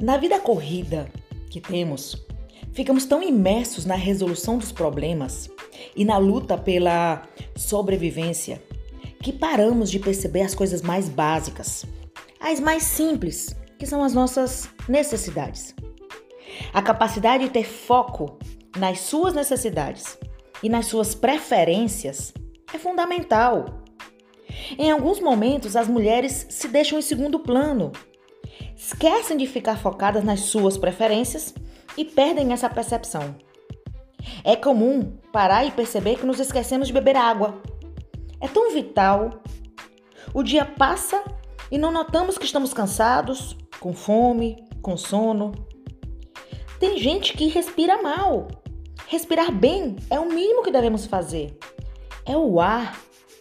Na vida corrida que temos, ficamos tão imersos na resolução dos problemas e na luta pela sobrevivência que paramos de perceber as coisas mais básicas, as mais simples, que são as nossas necessidades. A capacidade de ter foco nas suas necessidades e nas suas preferências é fundamental. Em alguns momentos, as mulheres se deixam em segundo plano esquecem de ficar focadas nas suas preferências e perdem essa percepção. É comum parar e perceber que nos esquecemos de beber água. É tão vital. O dia passa e não notamos que estamos cansados, com fome, com sono. Tem gente que respira mal. Respirar bem é o mínimo que devemos fazer. É o ar,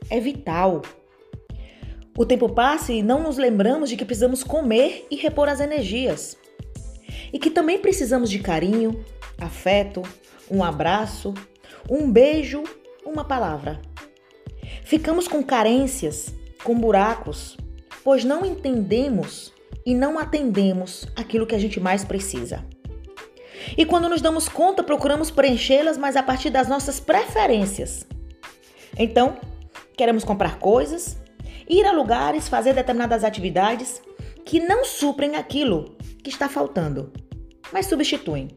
é vital. O tempo passa e não nos lembramos de que precisamos comer e repor as energias. E que também precisamos de carinho, afeto, um abraço, um beijo, uma palavra. Ficamos com carências, com buracos, pois não entendemos e não atendemos aquilo que a gente mais precisa. E quando nos damos conta, procuramos preenchê-las, mas a partir das nossas preferências. Então, queremos comprar coisas, ir a lugares, fazer determinadas atividades que não suprem aquilo que está faltando, mas substituem.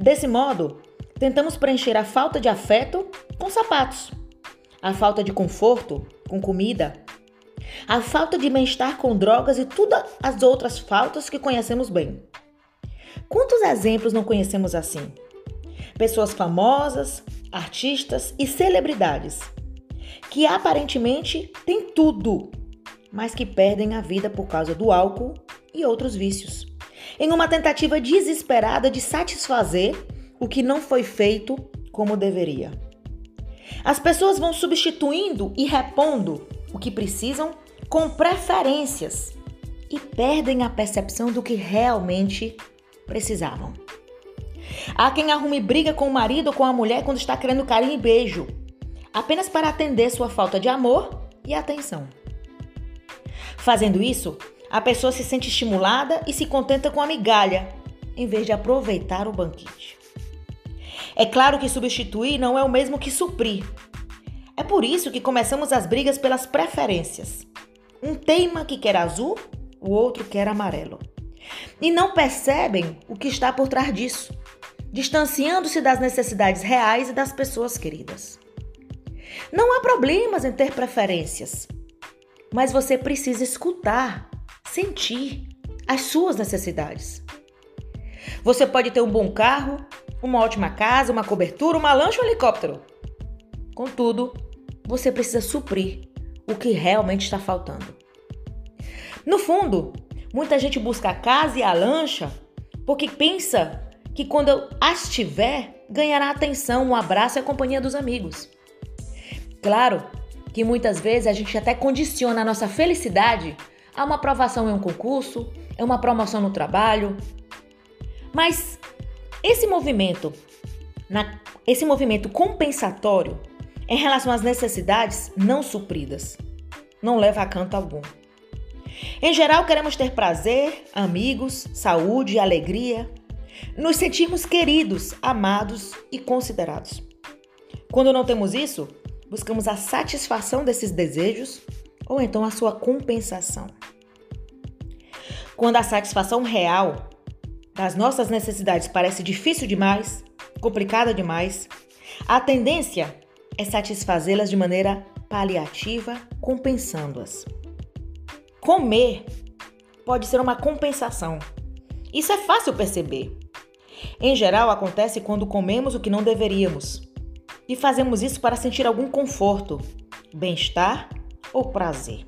Desse modo, tentamos preencher a falta de afeto com sapatos, a falta de conforto com comida, a falta de bem-estar com drogas e todas as outras faltas que conhecemos bem. Quantos exemplos não conhecemos assim? Pessoas famosas, artistas e celebridades que aparentemente têm tudo, mas que perdem a vida por causa do álcool e outros vícios, em uma tentativa desesperada de satisfazer o que não foi feito como deveria. As pessoas vão substituindo e repondo o que precisam com preferências e perdem a percepção do que realmente precisavam. Há quem arrume briga com o marido ou com a mulher quando está querendo carinho e beijo apenas para atender sua falta de amor e atenção. Fazendo isso, a pessoa se sente estimulada e se contenta com a migalha, em vez de aproveitar o banquete. É claro que substituir não é o mesmo que suprir. É por isso que começamos as brigas pelas preferências. Um teima que quer azul, o outro quer amarelo. E não percebem o que está por trás disso, distanciando-se das necessidades reais e das pessoas queridas. Não há problemas em ter preferências, mas você precisa escutar, sentir as suas necessidades. Você pode ter um bom carro, uma ótima casa, uma cobertura, uma lancha ou um helicóptero. Contudo, você precisa suprir o que realmente está faltando. No fundo, muita gente busca a casa e a lancha porque pensa que quando as tiver, ganhará atenção, um abraço e a companhia dos amigos. Claro que muitas vezes a gente até condiciona a nossa felicidade a uma aprovação em um concurso, é uma promoção no trabalho. Mas esse movimento, na, esse movimento compensatório em relação às necessidades não supridas, não leva a canto algum. Em geral, queremos ter prazer, amigos, saúde, alegria, nos sentirmos queridos, amados e considerados. Quando não temos isso, Buscamos a satisfação desses desejos ou então a sua compensação. Quando a satisfação real das nossas necessidades parece difícil demais, complicada demais, a tendência é satisfazê-las de maneira paliativa, compensando-as. Comer pode ser uma compensação. Isso é fácil perceber. Em geral, acontece quando comemos o que não deveríamos e fazemos isso para sentir algum conforto, bem-estar ou prazer.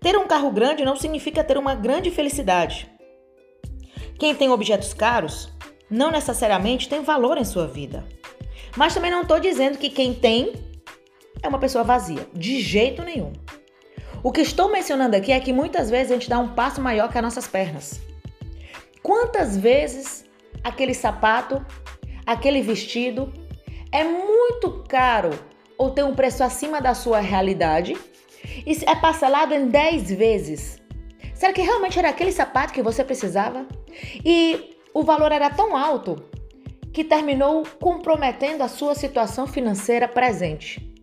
Ter um carro grande não significa ter uma grande felicidade. Quem tem objetos caros não necessariamente tem valor em sua vida. Mas também não estou dizendo que quem tem é uma pessoa vazia, de jeito nenhum. O que estou mencionando aqui é que muitas vezes a gente dá um passo maior que as nossas pernas. Quantas vezes aquele sapato, aquele vestido é muito caro ou tem um preço acima da sua realidade e é parcelado em 10 vezes. Será que realmente era aquele sapato que você precisava? E o valor era tão alto que terminou comprometendo a sua situação financeira presente.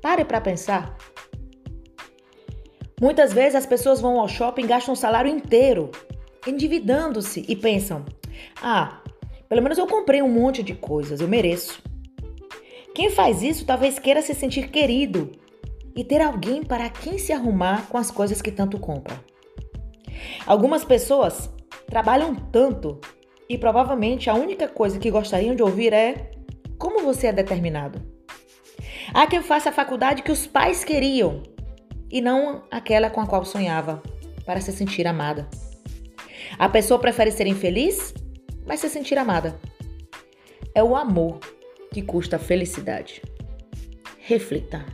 Pare para pensar. Muitas vezes as pessoas vão ao shopping gastam o salário inteiro endividando-se e pensam: ah, pelo menos eu comprei um monte de coisas, eu mereço. Quem faz isso talvez queira se sentir querido e ter alguém para quem se arrumar com as coisas que tanto compra. Algumas pessoas trabalham tanto e provavelmente a única coisa que gostariam de ouvir é como você é determinado. Há quem faça a faculdade que os pais queriam e não aquela com a qual sonhava, para se sentir amada. A pessoa prefere ser infeliz, mas se sentir amada. É o amor que custa a felicidade. Reflita.